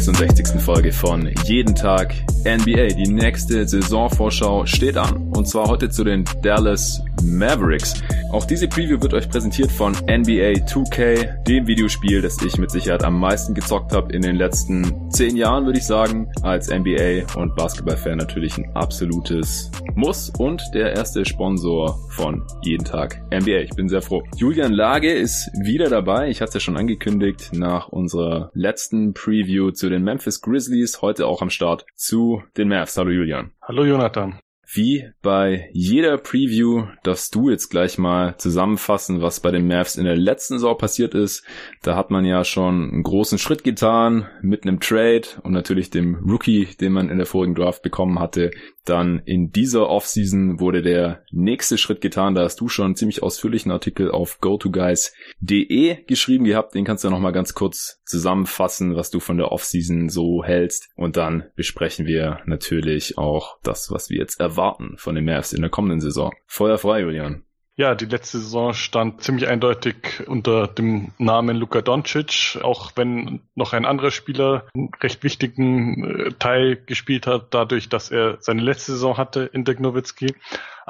zur 66. Folge von Jeden Tag NBA. Die nächste Saisonvorschau steht an und zwar heute zu den Dallas Mavericks. Auch diese Preview wird euch präsentiert von NBA 2K, dem Videospiel, das ich mit Sicherheit am meisten gezockt habe in den letzten 10 Jahren, würde ich sagen. Als NBA und Basketballfan natürlich ein absolutes Muss und der erste Sponsor von Jeden Tag NBA. Ich bin sehr froh. Julian Lage ist wieder dabei. Ich hatte es ja schon angekündigt nach unserer letzten Preview zu den Memphis Grizzlies. Heute auch am Start zu den Mavs. Hallo Julian. Hallo Jonathan. Wie bei jeder Preview darfst du jetzt gleich mal zusammenfassen, was bei den Mavs in der letzten Saison passiert ist. Da hat man ja schon einen großen Schritt getan mit einem Trade und natürlich dem Rookie, den man in der vorigen Draft bekommen hatte. Dann in dieser Offseason wurde der nächste Schritt getan. Da hast du schon einen ziemlich ausführlichen Artikel auf gotoguys.de geschrieben gehabt. Den kannst du noch mal ganz kurz zusammenfassen, was du von der Offseason so hältst. Und dann besprechen wir natürlich auch das, was wir jetzt erwarten erwarten von den Mavs in der kommenden Saison? Feuer frei, Julian. Ja, die letzte Saison stand ziemlich eindeutig unter dem Namen Luka Doncic, auch wenn noch ein anderer Spieler einen recht wichtigen äh, Teil gespielt hat, dadurch, dass er seine letzte Saison hatte in Dirk Nowitzki.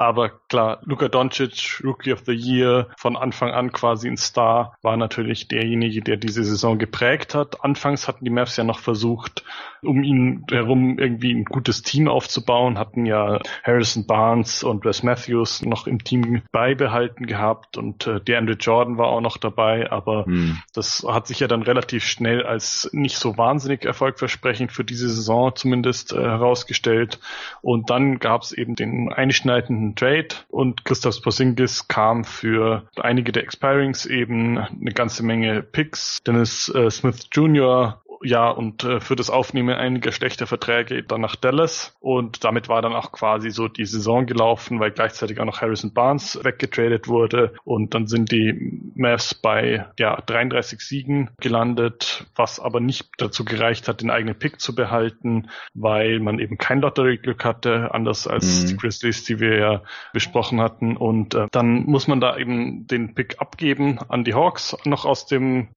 Aber klar, Luka Doncic, Rookie of the Year, von Anfang an quasi ein Star, war natürlich derjenige, der diese Saison geprägt hat. Anfangs hatten die Mavs ja noch versucht, um ihn herum irgendwie ein gutes Team aufzubauen, hatten ja Harrison Barnes und Wes Matthews noch im Team beibehalten gehabt und äh, DeAndre Jordan war auch noch dabei, aber hm. das hat sich ja dann relativ schnell als nicht so wahnsinnig erfolgversprechend für diese Saison zumindest äh, herausgestellt. Und dann gab es eben den einschneidenden Trade und Christoph Porzingis kam für einige der Expirings eben eine ganze Menge Picks. Dennis äh, Smith Jr ja, und äh, für das Aufnehmen einiger schlechter Verträge dann nach Dallas. Und damit war dann auch quasi so die Saison gelaufen, weil gleichzeitig auch noch Harrison Barnes weggetradet wurde. Und dann sind die Mavs bei ja, 33 Siegen gelandet, was aber nicht dazu gereicht hat, den eigenen Pick zu behalten, weil man eben kein Lottery-Glück hatte, anders als mhm. die Grizzlies, die wir ja besprochen hatten. Und äh, dann muss man da eben den Pick abgeben an die Hawks, noch aus dem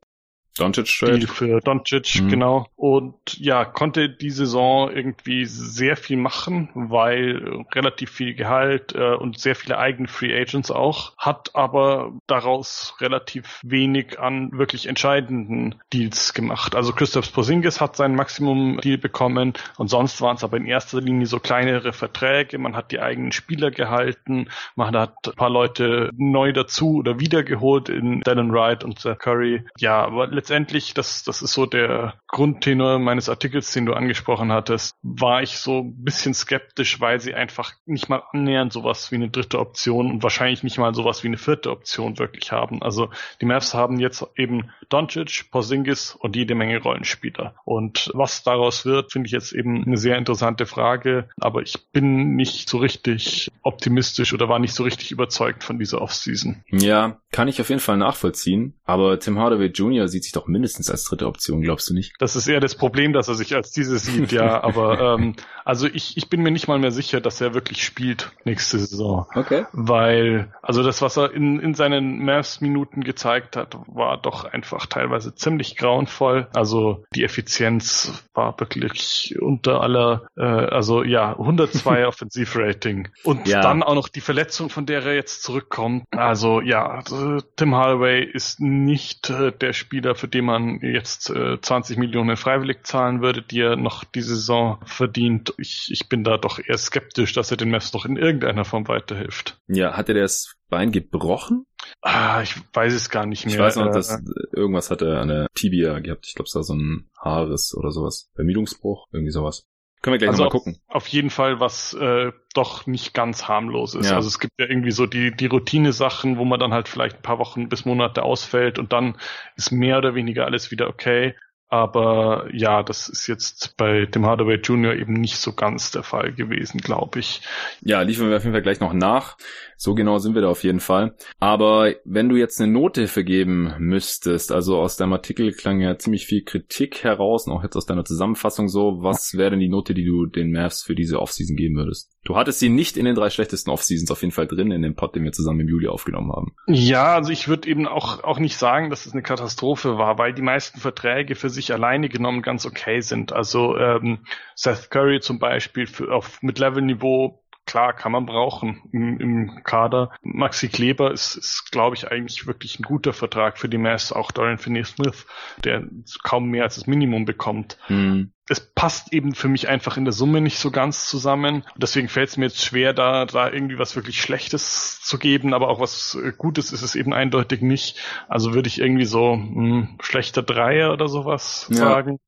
Doncic Trade. für Doncic, mhm. genau. Und ja, konnte die Saison irgendwie sehr viel machen, weil relativ viel Gehalt äh, und sehr viele eigene Free Agents auch, hat aber daraus relativ wenig an wirklich entscheidenden Deals gemacht. Also Christoph Porzingis hat sein Maximum-Deal bekommen und sonst waren es aber in erster Linie so kleinere Verträge. Man hat die eigenen Spieler gehalten, man hat ein paar Leute neu dazu oder wiedergeholt in Dylan Wright und Curry. Ja, aber letztendlich, das, das ist so der Grundtenor meines Artikels, den du angesprochen hattest, war ich so ein bisschen skeptisch, weil sie einfach nicht mal annähernd sowas wie eine dritte Option und wahrscheinlich nicht mal sowas wie eine vierte Option wirklich haben. Also die Mavs haben jetzt eben Doncic, Porzingis und jede Menge Rollenspieler. Und was daraus wird, finde ich jetzt eben eine sehr interessante Frage. Aber ich bin nicht so richtig optimistisch oder war nicht so richtig überzeugt von dieser Offseason. Ja, kann ich auf jeden Fall nachvollziehen. Aber Tim Hardaway Jr. sieht sich doch mindestens als dritte Option, glaubst du nicht? Das ist eher das Problem, dass er sich als diese sieht, ja. Aber ähm, also ich, ich bin mir nicht mal mehr sicher, dass er wirklich spielt nächste Saison. Okay. Weil, also das, was er in, in seinen Mavs-Minuten gezeigt hat, war doch einfach teilweise ziemlich grauenvoll. Also die Effizienz war wirklich unter aller, äh, also ja, 102 Offensivrating. Und ja. dann auch noch die Verletzung, von der er jetzt zurückkommt. Also ja, Tim Holloway ist nicht äh, der Spieler, für den man jetzt äh, 20 Millionen freiwillig zahlen würde, die er noch diese Saison verdient. Ich, ich bin da doch eher skeptisch, dass er den Mavs noch in irgendeiner Form weiterhilft. Ja, hat er das Bein gebrochen? Ah, ich weiß es gar nicht mehr. Ich weiß noch, dass äh, irgendwas hat er an der Tibia gehabt. Ich glaube, es war so ein Haares oder sowas. Vermietungsbruch, irgendwie sowas. Können wir gleich also nochmal gucken. Auf jeden Fall, was äh, doch nicht ganz harmlos ist. Ja. Also es gibt ja irgendwie so die, die Routine-Sachen, wo man dann halt vielleicht ein paar Wochen bis Monate ausfällt und dann ist mehr oder weniger alles wieder okay. Aber ja, das ist jetzt bei dem Hardaway Jr. eben nicht so ganz der Fall gewesen, glaube ich. Ja, liefern wir auf jeden Fall gleich noch nach. So genau sind wir da auf jeden Fall. Aber wenn du jetzt eine Note vergeben müsstest, also aus deinem Artikel klang ja ziemlich viel Kritik heraus, und auch jetzt aus deiner Zusammenfassung so, was wäre denn die Note, die du den Mavs für diese Offseason geben würdest? Du hattest sie nicht in den drei schlechtesten Offseasons auf jeden Fall drin, in dem Pod, den wir zusammen im Juli aufgenommen haben. Ja, also ich würde eben auch, auch nicht sagen, dass es eine Katastrophe war, weil die meisten Verträge für sich alleine genommen ganz okay sind. Also ähm, Seth Curry zum Beispiel für, auf mit Level-Niveau klar, kann man brauchen im, im Kader. Maxi Kleber ist, ist glaube ich, eigentlich wirklich ein guter Vertrag für die Mess, auch Dorian Finney-Smith, der kaum mehr als das Minimum bekommt. Mhm. Es passt eben für mich einfach in der Summe nicht so ganz zusammen. Deswegen fällt es mir jetzt schwer, da, da irgendwie was wirklich Schlechtes zu geben, aber auch was äh, Gutes ist es eben eindeutig nicht. Also würde ich irgendwie so mh, hm, schlechter Dreier oder sowas ja. sagen.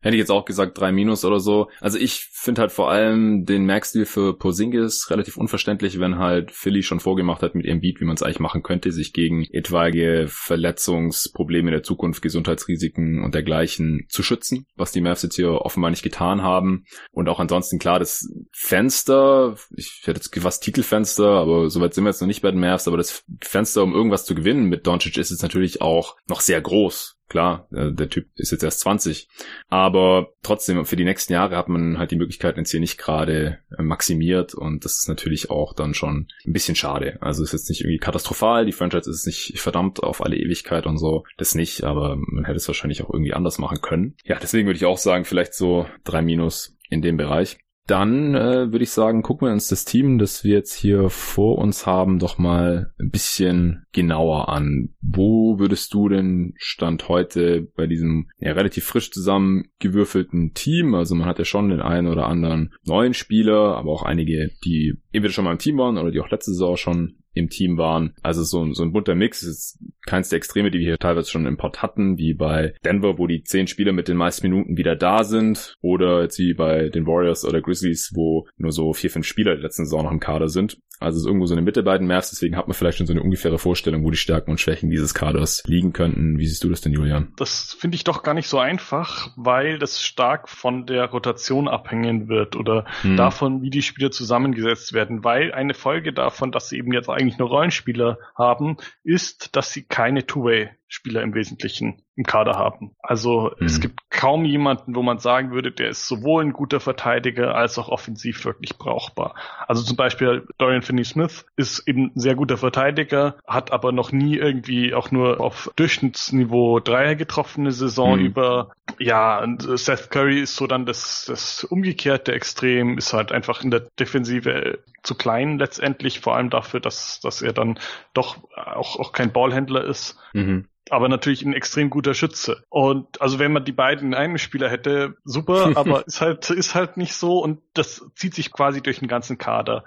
Hätte ich jetzt auch gesagt, drei Minus oder so. Also ich finde halt vor allem den Max-Deal für Porzingis relativ unverständlich, wenn halt Philly schon vorgemacht hat mit ihrem Beat, wie man es eigentlich machen könnte, sich gegen etwaige Verletzungsprobleme in der Zukunft, Gesundheitsrisiken und dergleichen zu schützen, was die Mavs jetzt hier offenbar nicht getan haben. Und auch ansonsten klar, das Fenster, ich hätte jetzt was Titelfenster, aber soweit sind wir jetzt noch nicht bei den Mavs, aber das Fenster, um irgendwas zu gewinnen mit Doncic ist jetzt natürlich auch noch sehr groß. Klar, äh, der Typ ist jetzt erst 20. Aber trotzdem, für die nächsten Jahre hat man halt die Möglichkeiten jetzt hier nicht gerade äh, maximiert und das ist natürlich auch dann schon ein bisschen schade. Also ist jetzt nicht irgendwie katastrophal, die Franchise ist nicht verdammt auf alle Ewigkeit und so. Das nicht, aber man hätte es wahrscheinlich auch irgendwie anders machen können. Ja, deswegen würde ich auch sagen, vielleicht so drei Minus in dem Bereich. Dann äh, würde ich sagen, gucken wir uns das Team, das wir jetzt hier vor uns haben, doch mal ein bisschen genauer an. Wo würdest du denn Stand heute bei diesem ja, relativ frisch zusammengewürfelten Team, also man hat ja schon den einen oder anderen neuen Spieler, aber auch einige, die entweder schon mal im Team waren oder die auch letzte Saison schon im Team waren. Also so, so ein bunter Mix ist keins der Extreme, die wir hier teilweise schon im Pod hatten, wie bei Denver, wo die zehn Spieler mit den meisten Minuten wieder da sind, oder jetzt wie bei den Warriors oder Grizzlies, wo nur so vier, fünf Spieler der letzten Saison noch im Kader sind. Also ist irgendwo so eine Mitte bei den Mavs, deswegen hat man vielleicht schon so eine ungefähre Vorstellung, wo die Stärken und Schwächen dieses Kaders liegen könnten. Wie siehst du das denn, Julian? Das finde ich doch gar nicht so einfach, weil das stark von der Rotation abhängen wird oder hm. davon, wie die Spieler zusammengesetzt werden, weil eine Folge davon, dass sie eben jetzt eigentlich nur Rollenspieler haben, ist, dass sie keine Two-Way Spieler im Wesentlichen im Kader haben. Also mhm. es gibt kaum jemanden, wo man sagen würde, der ist sowohl ein guter Verteidiger als auch offensiv wirklich brauchbar. Also zum Beispiel Dorian Finney-Smith ist eben ein sehr guter Verteidiger, hat aber noch nie irgendwie auch nur auf Durchschnittsniveau Dreier getroffene Saison mhm. über. Ja, und Seth Curry ist so dann das, das umgekehrte Extrem, ist halt einfach in der Defensive zu klein letztendlich, vor allem dafür, dass, dass er dann doch auch, auch kein Ballhändler ist. Mhm aber natürlich ein extrem guter Schütze. Und also wenn man die beiden in einem Spieler hätte, super, aber ist halt, ist halt nicht so und das zieht sich quasi durch den ganzen Kader.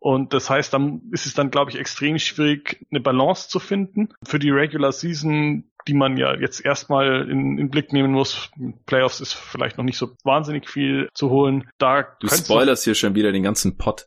Und das heißt, dann ist es dann, glaube ich, extrem schwierig, eine Balance zu finden. Für die Regular Season die man ja jetzt erstmal in, in Blick nehmen muss. Playoffs ist vielleicht noch nicht so wahnsinnig viel zu holen. Da du spoilerst hier schon wieder den ganzen Pot.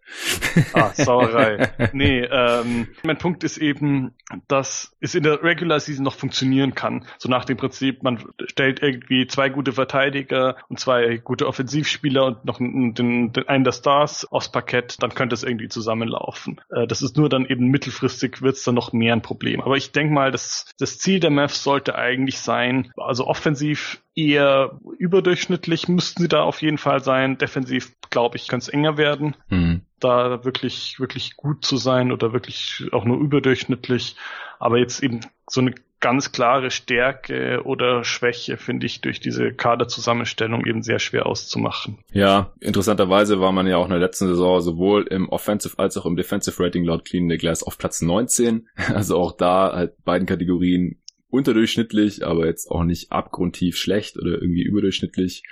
Ah, Sauerei. nee, ähm, mein Punkt ist eben, dass es in der Regular Season noch funktionieren kann. So nach dem Prinzip, man stellt irgendwie zwei gute Verteidiger und zwei gute Offensivspieler und noch den, den, einen der Stars aufs Parkett, dann könnte es irgendwie zusammenlaufen. Äh, das ist nur dann eben mittelfristig wird es dann noch mehr ein Problem. Aber ich denke mal, dass das Ziel der Mavs sollte eigentlich sein, also offensiv eher überdurchschnittlich müssten sie da auf jeden Fall sein. Defensiv, glaube ich, könnte es enger werden. Mhm. Da wirklich, wirklich gut zu sein oder wirklich auch nur überdurchschnittlich. Aber jetzt eben so eine ganz klare Stärke oder Schwäche, finde ich, durch diese Kaderzusammenstellung eben sehr schwer auszumachen. Ja, interessanterweise war man ja auch in der letzten Saison sowohl im Offensive als auch im Defensive Rating laut Clean the Glass auf Platz 19. Also auch da halt beiden Kategorien unterdurchschnittlich, aber jetzt auch nicht abgrundtief schlecht oder irgendwie überdurchschnittlich.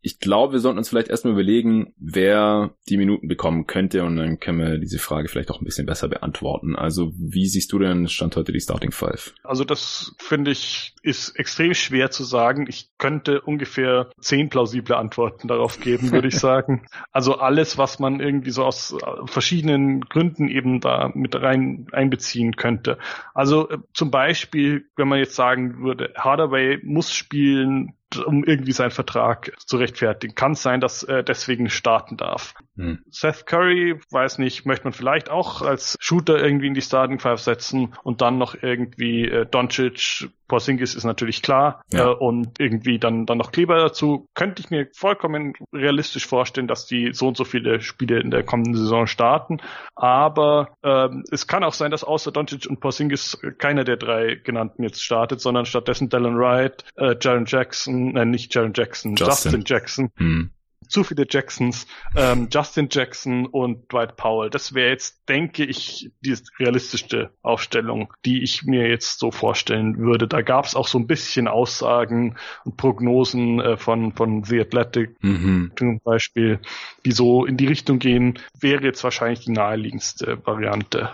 Ich glaube, wir sollten uns vielleicht erstmal überlegen, wer die Minuten bekommen könnte und dann können wir diese Frage vielleicht auch ein bisschen besser beantworten. Also wie siehst du denn Stand heute die Starting Five? Also das finde ich ist extrem schwer zu sagen. Ich könnte ungefähr zehn plausible Antworten darauf geben, würde ich sagen. Also alles, was man irgendwie so aus verschiedenen Gründen eben da mit rein einbeziehen könnte. Also äh, zum Beispiel, wenn man jetzt sagen würde, Hardaway muss spielen, um irgendwie seinen Vertrag zu rechtfertigen. Kann sein, dass er deswegen starten darf. Hm. Seth Curry, weiß nicht, möchte man vielleicht auch als Shooter irgendwie in die Starting Five setzen und dann noch irgendwie äh, Doncic, Porzingis ist natürlich klar ja. äh, und irgendwie dann dann noch Kleber dazu. Könnte ich mir vollkommen realistisch vorstellen, dass die so und so viele Spiele in der kommenden Saison starten. Aber ähm, es kann auch sein, dass außer Doncic und Porzingis keiner der drei genannten jetzt startet, sondern stattdessen Dylan Wright, äh, Jaron Jackson, äh, nicht Jaron Jackson, Justin, Justin Jackson. Hm zu viele Jacksons, ähm, Justin Jackson und Dwight Powell. Das wäre jetzt, denke ich, die realistischste Aufstellung, die ich mir jetzt so vorstellen würde. Da gab es auch so ein bisschen Aussagen und Prognosen äh, von, von The Athletic mhm. zum Beispiel, die so in die Richtung gehen, wäre jetzt wahrscheinlich die naheliegendste Variante.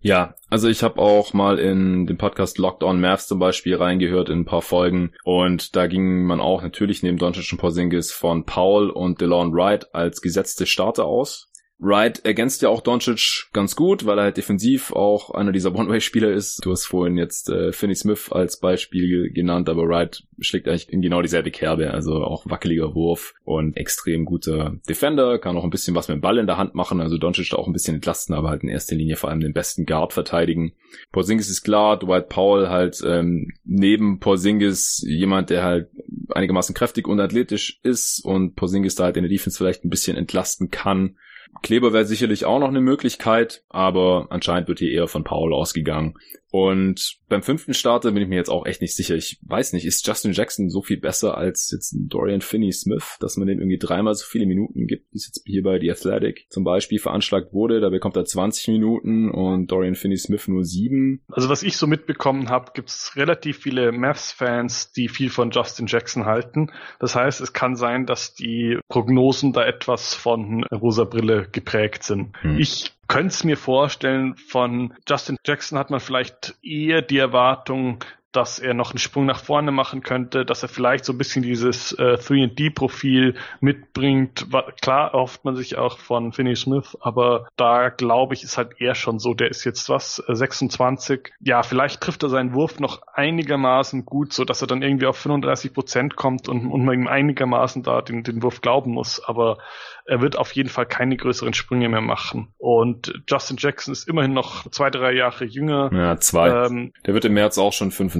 Ja, also ich habe auch mal in den Podcast Locked On Mavs zum Beispiel reingehört in ein paar Folgen und da ging man auch natürlich neben Doncic und Porzingis von Paul und DeLon Wright als gesetzte Starter aus. Wright ergänzt ja auch Doncic ganz gut, weil er halt defensiv auch einer dieser One-Way-Spieler ist. Du hast vorhin jetzt äh, Finney Smith als Beispiel genannt, aber Wright schlägt eigentlich in genau dieselbe Kerbe. Also auch wackeliger Wurf und extrem guter Defender, kann auch ein bisschen was mit dem Ball in der Hand machen. Also Doncic da auch ein bisschen entlasten, aber halt in erster Linie vor allem den besten Guard verteidigen. Porzingis ist klar, Dwight Powell halt ähm, neben Porzingis jemand, der halt einigermaßen kräftig und athletisch ist und Porzingis da halt in der Defense vielleicht ein bisschen entlasten kann Kleber wäre sicherlich auch noch eine Möglichkeit, aber anscheinend wird hier eher von Paul ausgegangen. Und beim fünften Starter bin ich mir jetzt auch echt nicht sicher. Ich weiß nicht, ist Justin Jackson so viel besser als jetzt Dorian Finney-Smith, dass man dem irgendwie dreimal so viele Minuten gibt, wie es jetzt hier bei The Athletic zum Beispiel veranschlagt wurde. Da bekommt er 20 Minuten und Dorian Finney-Smith nur sieben. Also was ich so mitbekommen habe, gibt es relativ viele Mavs-Fans, die viel von Justin Jackson halten. Das heißt, es kann sein, dass die Prognosen da etwas von rosa Brille geprägt sind. Hm. Ich könnte es mir vorstellen, von Justin Jackson hat man vielleicht eher die Erwartung, dass er noch einen Sprung nach vorne machen könnte, dass er vielleicht so ein bisschen dieses äh, 3D-Profil mitbringt. Klar erhofft man sich auch von Finney Smith, aber da glaube ich, ist halt er schon so. Der ist jetzt was, 26. Äh, ja, vielleicht trifft er seinen Wurf noch einigermaßen gut, so dass er dann irgendwie auf 35 Prozent kommt und, und man ihm einigermaßen da den, den Wurf glauben muss. Aber er wird auf jeden Fall keine größeren Sprünge mehr machen. Und Justin Jackson ist immerhin noch zwei, drei Jahre jünger. Ja, zwei. Ähm, Der wird im März auch schon 25,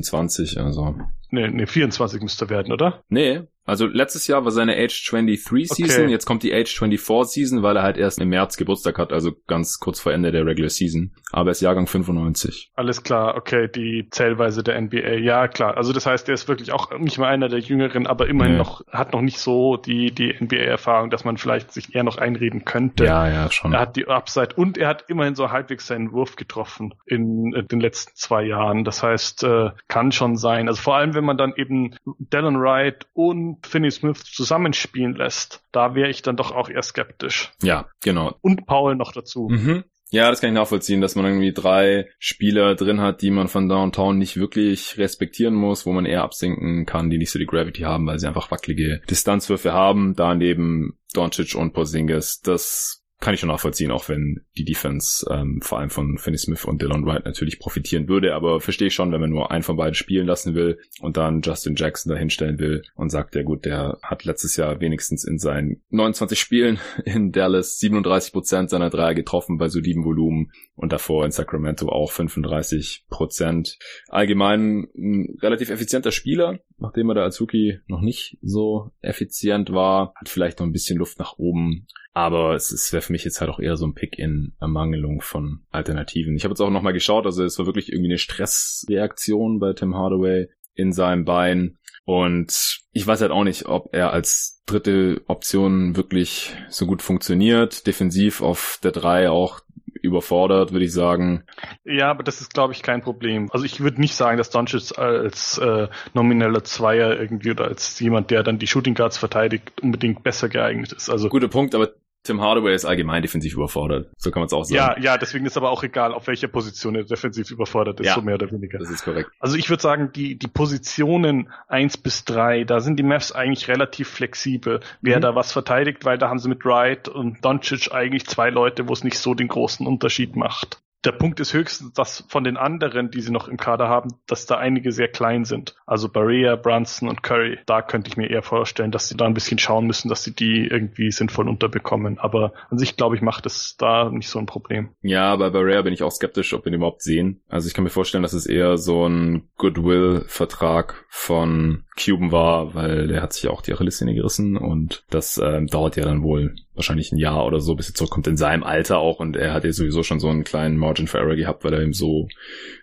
also. Nee, nee, 24 müsste werden, oder? Nee, also letztes Jahr war seine Age 23 Season, okay. jetzt kommt die Age 24 Season, weil er halt erst im März Geburtstag hat, also ganz kurz vor Ende der Regular Season. Aber er ist Jahrgang 95. Alles klar, okay, die Zählweise der NBA. Ja, klar. Also das heißt, er ist wirklich auch nicht mal einer der Jüngeren, aber immerhin nee. noch, hat noch nicht so die, die NBA-Erfahrung, dass man vielleicht sich eher noch einreden könnte. Ja, ja, schon. Er hat die Upside und er hat immerhin so halbwegs seinen Wurf getroffen in, in den letzten zwei Jahren. Das heißt, äh, kann schon sein. Also vor allem, wenn man dann eben Dallin Wright und Finney Smith zusammenspielen lässt, da wäre ich dann doch auch eher skeptisch. Ja, genau. Und Paul noch dazu. Mhm. Ja, das kann ich nachvollziehen, dass man irgendwie drei Spieler drin hat, die man von Downtown nicht wirklich respektieren muss, wo man eher absinken kann, die nicht so die Gravity haben, weil sie einfach wackelige Distanzwürfe haben. Daneben Doncic und Porzingis. Das kann ich schon nachvollziehen, auch wenn die Defense ähm, vor allem von Finney Smith und Dylan Wright natürlich profitieren würde. Aber verstehe ich schon, wenn man nur einen von beiden spielen lassen will und dann Justin Jackson dahinstellen will und sagt, ja gut, der hat letztes Jahr wenigstens in seinen 29 Spielen in Dallas 37 Prozent seiner Dreier getroffen bei solidem Volumen und davor in Sacramento auch 35 Prozent. Allgemein ein relativ effizienter Spieler, nachdem er da als Rookie noch nicht so effizient war, hat vielleicht noch ein bisschen Luft nach oben. Aber es wäre für mich jetzt halt auch eher so ein Pick in Ermangelung von Alternativen. Ich habe jetzt auch nochmal geschaut, also es war wirklich irgendwie eine Stressreaktion bei Tim Hardaway in seinem Bein. Und ich weiß halt auch nicht, ob er als dritte Option wirklich so gut funktioniert. Defensiv auf der drei auch überfordert, würde ich sagen. Ja, aber das ist, glaube ich, kein Problem. Also ich würde nicht sagen, dass Doncic als äh, nomineller Zweier irgendwie oder als jemand, der dann die Shooting Guards verteidigt, unbedingt besser geeignet ist. Also guter Punkt, aber Tim Hardaway ist allgemein defensiv überfordert. So kann man es auch sagen. Ja, ja, deswegen ist aber auch egal, auf welcher Position er defensiv überfordert ist, ja, so mehr oder weniger. Das ist korrekt. Also ich würde sagen, die, die Positionen eins bis drei, da sind die Mavs eigentlich relativ flexibel, wer mhm. da was verteidigt, weil da haben sie mit Wright und Doncic eigentlich zwei Leute, wo es nicht so den großen Unterschied macht. Der Punkt ist höchstens, dass von den anderen, die sie noch im Kader haben, dass da einige sehr klein sind. Also Barea, Brunson und Curry. Da könnte ich mir eher vorstellen, dass sie da ein bisschen schauen müssen, dass sie die irgendwie sinnvoll unterbekommen. Aber an sich, glaube ich, macht es da nicht so ein Problem. Ja, bei Barea bin ich auch skeptisch, ob wir den überhaupt sehen. Also ich kann mir vorstellen, dass es eher so ein Goodwill-Vertrag von Cuban war, weil der hat sich auch die Achillessehne gerissen und das ähm, dauert ja dann wohl wahrscheinlich ein Jahr oder so, bis er zurückkommt in seinem Alter auch und er hat ja sowieso schon so einen kleinen Margin for Error gehabt, weil er ihm so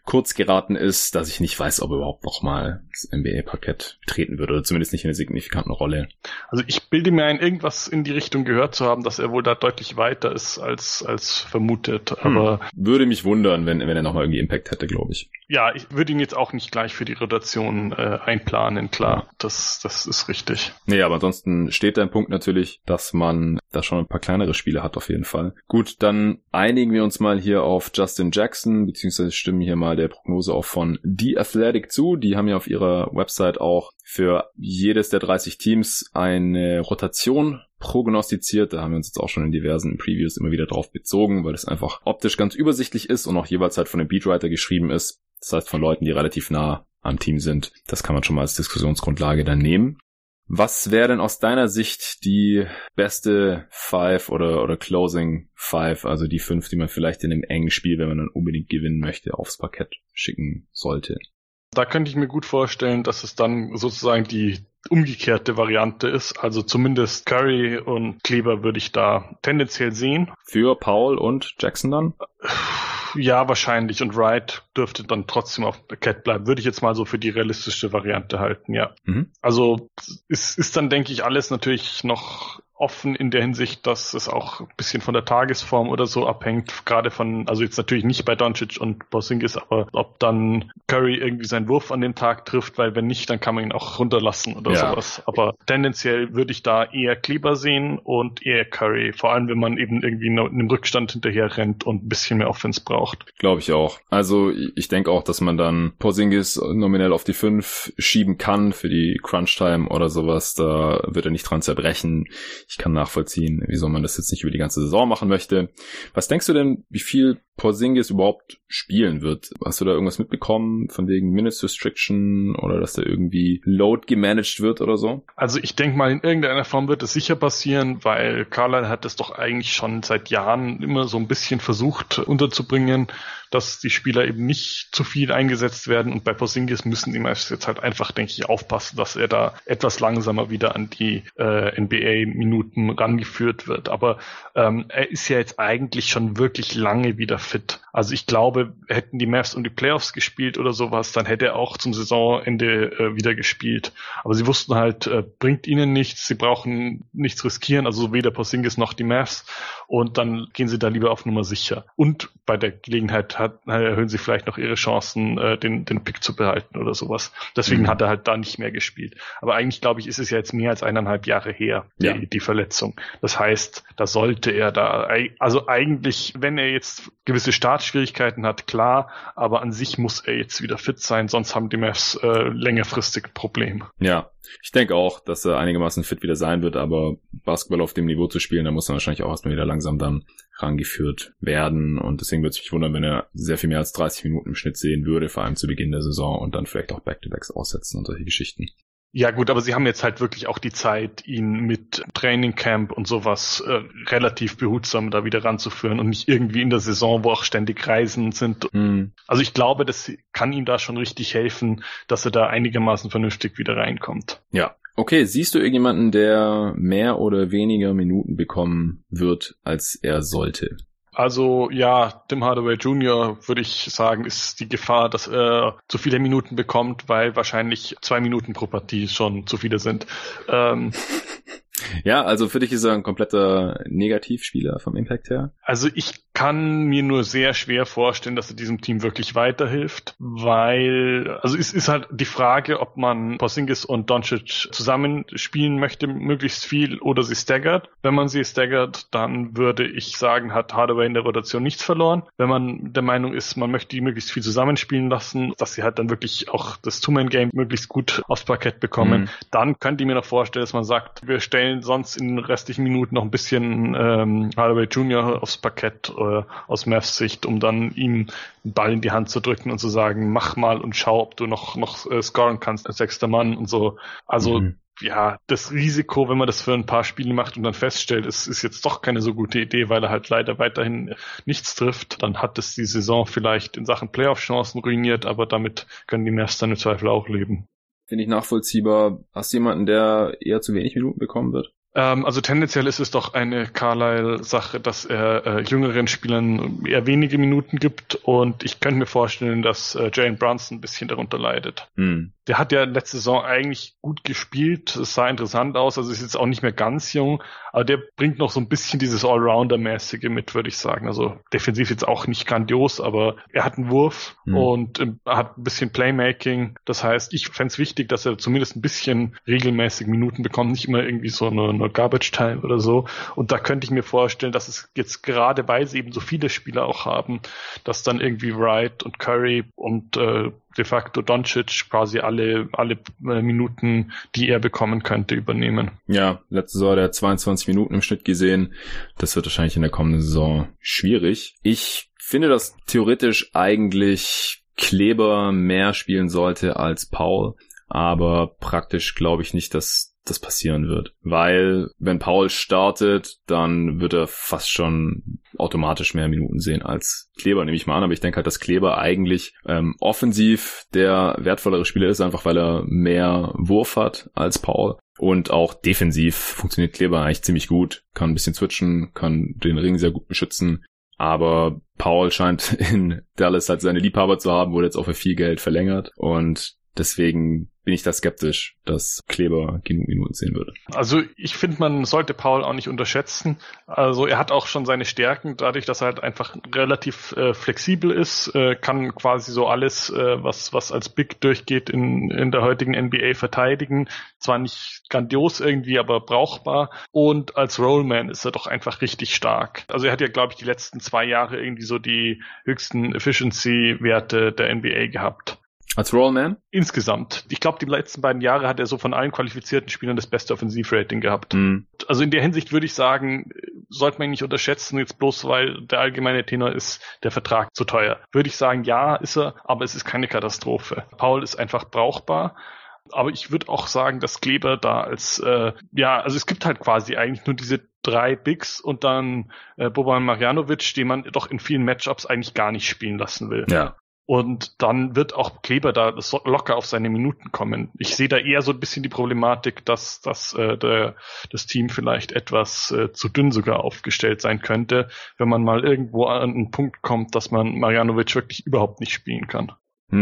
kurz geraten ist, dass ich nicht weiß, ob er überhaupt noch mal das NBA-Parkett betreten würde oder zumindest nicht in einer signifikanten Rolle. Also ich bilde mir ein, irgendwas in die Richtung gehört zu haben, dass er wohl da deutlich weiter ist als, als vermutet, hm. aber... Hm. Würde mich wundern, wenn, wenn er nochmal irgendwie Impact hätte, glaube ich. Ja, ich würde ihn jetzt auch nicht gleich für die Rotation äh, einplanen, klar, das, das ist richtig. Nee, aber ansonsten steht dein Punkt natürlich, dass man da schon ein paar kleinere Spiele hat auf jeden Fall. Gut, dann einigen wir uns mal hier auf Justin Jackson, beziehungsweise stimmen hier mal der Prognose auch von The Athletic zu. Die haben ja auf ihrer Website auch für jedes der 30 Teams eine Rotation prognostiziert. Da haben wir uns jetzt auch schon in diversen Previews immer wieder drauf bezogen, weil es einfach optisch ganz übersichtlich ist und auch jeweils halt von dem Beatwriter geschrieben ist. Das heißt von Leuten, die relativ nah am Team sind. Das kann man schon mal als Diskussionsgrundlage dann nehmen. Was wäre denn aus deiner Sicht die beste Five oder, oder Closing Five, also die fünf, die man vielleicht in einem engen Spiel, wenn man dann unbedingt gewinnen möchte, aufs Parkett schicken sollte? Da könnte ich mir gut vorstellen, dass es dann sozusagen die umgekehrte Variante ist. Also zumindest Curry und Kleber würde ich da tendenziell sehen. Für Paul und Jackson dann? Ja, wahrscheinlich. Und Wright dürfte dann trotzdem auf der Cat bleiben. Würde ich jetzt mal so für die realistische Variante halten, ja. Mhm. Also ist, ist dann, denke ich, alles natürlich noch offen in der Hinsicht, dass es auch ein bisschen von der Tagesform oder so abhängt, gerade von, also jetzt natürlich nicht bei Doncic und Bossingis, aber ob dann Curry irgendwie seinen Wurf an den Tag trifft, weil wenn nicht, dann kann man ihn auch runterlassen oder ja. sowas. Aber tendenziell würde ich da eher Kleber sehen und eher Curry, vor allem wenn man eben irgendwie in einem Rückstand hinterher rennt und ein bisschen mehr Offense braucht. Glaube ich auch. Also ich denke auch, dass man dann Porzingis nominell auf die 5 schieben kann für die Crunch Time oder sowas. Da wird er nicht dran zerbrechen ich kann nachvollziehen, wieso man das jetzt nicht über die ganze Saison machen möchte. Was denkst du denn, wie viel Porzingis überhaupt spielen wird? Hast du da irgendwas mitbekommen von wegen Minutes Restriction oder dass da irgendwie Load gemanagt wird oder so? Also ich denke mal, in irgendeiner Form wird es sicher passieren, weil Carlisle hat das doch eigentlich schon seit Jahren immer so ein bisschen versucht unterzubringen dass die Spieler eben nicht zu viel eingesetzt werden und bei Porzingis müssen die meisten jetzt halt einfach, denke ich, aufpassen, dass er da etwas langsamer wieder an die äh, NBA-Minuten rangeführt wird. Aber ähm, er ist ja jetzt eigentlich schon wirklich lange wieder fit. Also ich glaube, hätten die Mavs um die Playoffs gespielt oder sowas, dann hätte er auch zum Saisonende äh, wieder gespielt. Aber sie wussten halt, äh, bringt ihnen nichts, sie brauchen nichts riskieren, also weder Porzingis noch die Mavs und dann gehen sie da lieber auf Nummer sicher. Und bei der Gelegenheit hat, erhöhen sie vielleicht noch ihre Chancen, äh, den, den Pick zu behalten oder sowas. Deswegen mhm. hat er halt da nicht mehr gespielt. Aber eigentlich, glaube ich, ist es ja jetzt mehr als eineinhalb Jahre her, die, ja. die Verletzung. Das heißt, da sollte er da, also eigentlich, wenn er jetzt gewisse Startschwierigkeiten hat, klar, aber an sich muss er jetzt wieder fit sein, sonst haben die Mavs äh, längerfristig Probleme. Ja, ich denke auch, dass er einigermaßen fit wieder sein wird, aber Basketball auf dem Niveau zu spielen, da muss er wahrscheinlich auch erstmal wieder langsam dann rangeführt werden. Und deswegen würde es mich wundern, wenn er sehr viel mehr als 30 Minuten im Schnitt sehen würde, vor allem zu Beginn der Saison und dann vielleicht auch Back-to-Backs aussetzen und solche Geschichten. Ja gut, aber sie haben jetzt halt wirklich auch die Zeit, ihn mit Training Camp und sowas äh, relativ behutsam da wieder ranzuführen und nicht irgendwie in der Saison, wo auch ständig Reisen sind. Mhm. Also ich glaube, das kann ihm da schon richtig helfen, dass er da einigermaßen vernünftig wieder reinkommt. Ja. Okay, siehst du irgendjemanden, der mehr oder weniger Minuten bekommen wird, als er sollte? Also ja, Tim Hardaway Jr. würde ich sagen, ist die Gefahr, dass er zu viele Minuten bekommt, weil wahrscheinlich zwei Minuten pro Partie schon zu viele sind. Ähm, ja, also für dich ist er ein kompletter Negativspieler vom Impact her? Also ich kann mir nur sehr schwer vorstellen, dass er diesem Team wirklich weiterhilft, weil, also es ist halt die Frage, ob man Porzingis und Doncic zusammen spielen möchte, möglichst viel, oder sie staggert. Wenn man sie staggert, dann würde ich sagen, hat Hardaway in der Rotation nichts verloren. Wenn man der Meinung ist, man möchte die möglichst viel zusammenspielen lassen, dass sie halt dann wirklich auch das Two-Man-Game möglichst gut aufs Parkett bekommen, mhm. dann könnte ich mir noch vorstellen, dass man sagt, wir stellen sonst in den restlichen Minuten noch ein bisschen ähm, Hardaway Jr. aufs Parkett äh, aus Mavs Sicht, um dann ihm einen Ball in die Hand zu drücken und zu sagen, mach mal und schau, ob du noch noch äh, scoren kannst als sechster Mann und so. Also mhm ja, das Risiko, wenn man das für ein paar Spiele macht und dann feststellt, es ist jetzt doch keine so gute Idee, weil er halt leider weiterhin nichts trifft, dann hat es die Saison vielleicht in Sachen Playoff-Chancen ruiniert, aber damit können die Mavs dann im Zweifel auch leben. Finde ich nachvollziehbar. Hast du jemanden, der eher zu wenig Minuten bekommen wird? Ähm, also tendenziell ist es doch eine Carlyle-Sache, dass er äh, jüngeren Spielern eher wenige Minuten gibt und ich könnte mir vorstellen, dass äh, Jalen Brunson ein bisschen darunter leidet. Hm. Der hat ja letzte Saison eigentlich gut gespielt, es sah interessant aus, also ist jetzt auch nicht mehr ganz jung, aber der bringt noch so ein bisschen dieses Allrounder-mäßige mit, würde ich sagen. Also defensiv jetzt auch nicht grandios, aber er hat einen Wurf hm. und äh, hat ein bisschen Playmaking. Das heißt, ich fände es wichtig, dass er zumindest ein bisschen regelmäßig Minuten bekommt, nicht immer irgendwie so eine, eine Garbage Time oder so. Und da könnte ich mir vorstellen, dass es jetzt gerade, weil sie eben so viele Spieler auch haben, dass dann irgendwie Wright und Curry und äh, de facto Doncic quasi alle, alle äh, Minuten, die er bekommen könnte, übernehmen. Ja, letzte Saison der 22 Minuten im Schnitt gesehen. Das wird wahrscheinlich in der kommenden Saison schwierig. Ich finde, dass theoretisch eigentlich Kleber mehr spielen sollte als Paul. Aber praktisch glaube ich nicht, dass das passieren wird. Weil wenn Paul startet, dann wird er fast schon automatisch mehr Minuten sehen als Kleber, nehme ich mal an. Aber ich denke halt, dass Kleber eigentlich ähm, offensiv der wertvollere Spieler ist, einfach weil er mehr Wurf hat als Paul. Und auch defensiv funktioniert Kleber eigentlich ziemlich gut, kann ein bisschen switchen, kann den Ring sehr gut beschützen. Aber Paul scheint in Dallas halt seine Liebhaber zu haben, wurde jetzt auch für viel Geld verlängert. Und deswegen bin ich da skeptisch, dass Kleber genug Minuten sehen würde. Also ich finde, man sollte Paul auch nicht unterschätzen. Also er hat auch schon seine Stärken, dadurch, dass er halt einfach relativ äh, flexibel ist, äh, kann quasi so alles, äh, was, was als Big durchgeht, in, in der heutigen NBA verteidigen. Zwar nicht grandios irgendwie, aber brauchbar. Und als Rollman ist er doch einfach richtig stark. Also er hat ja, glaube ich, die letzten zwei Jahre irgendwie so die höchsten Efficiency-Werte der NBA gehabt. Als Rollman? Insgesamt. Ich glaube, die letzten beiden Jahre hat er so von allen qualifizierten Spielern das beste Offensivrating gehabt. Mhm. Also in der Hinsicht würde ich sagen, sollte man ihn nicht unterschätzen, jetzt bloß weil der allgemeine Tenor ist, der Vertrag zu teuer. Würde ich sagen, ja, ist er, aber es ist keine Katastrophe. Paul ist einfach brauchbar. Aber ich würde auch sagen, dass Kleber da als, äh, ja, also es gibt halt quasi eigentlich nur diese drei Bigs und dann äh, Boban Marjanovic, den man doch in vielen Matchups eigentlich gar nicht spielen lassen will. Ja. Und dann wird auch Kleber da locker auf seine Minuten kommen. Ich sehe da eher so ein bisschen die Problematik, dass, dass äh, der, das Team vielleicht etwas äh, zu dünn sogar aufgestellt sein könnte, wenn man mal irgendwo an einen Punkt kommt, dass man Marjanovic wirklich überhaupt nicht spielen kann.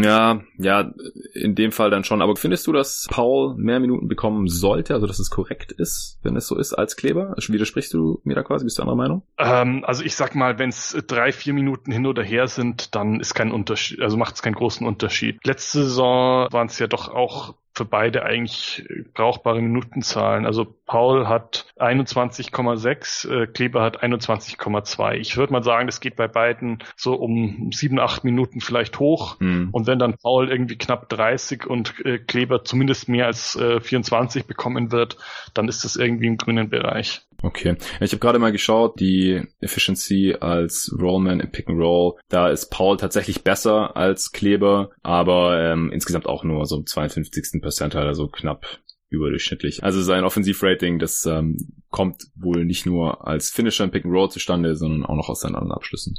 Ja, ja, in dem Fall dann schon. Aber findest du, dass Paul mehr Minuten bekommen sollte, also dass es korrekt ist, wenn es so ist, als Kleber? Widersprichst du mir da quasi? Bist du anderer Meinung? Ähm, also ich sag mal, wenn es drei, vier Minuten hin oder her sind, dann ist kein Unterschied, also macht es keinen großen Unterschied. Letzte Saison waren es ja doch auch für beide eigentlich brauchbare Minutenzahlen. Also Paul hat 21,6, äh, Kleber hat 21,2. Ich würde mal sagen, das geht bei beiden so um sieben, acht Minuten vielleicht hoch. Mhm. Und wenn dann Paul irgendwie knapp 30 und äh, Kleber zumindest mehr als äh, 24 bekommen wird, dann ist das irgendwie im grünen Bereich. Okay. Ich habe gerade mal geschaut, die Efficiency als Rollman im Pick and Roll, da ist Paul tatsächlich besser als Kleber, aber ähm, insgesamt auch nur so im 52. Percentile, also knapp überdurchschnittlich. Also sein Offensivrating, das ähm, kommt wohl nicht nur als Finisher im Pick and Roll zustande, sondern auch noch aus seinen anderen Abschlüssen.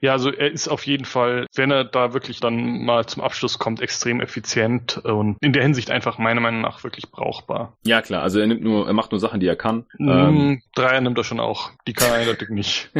Ja, also er ist auf jeden Fall, wenn er da wirklich dann mal zum Abschluss kommt, extrem effizient und in der Hinsicht einfach meiner Meinung nach wirklich brauchbar. Ja, klar. Also er nimmt nur, er macht nur Sachen, die er kann. Mm, ähm. Dreier nimmt er schon auch. Die kann er eindeutig nicht.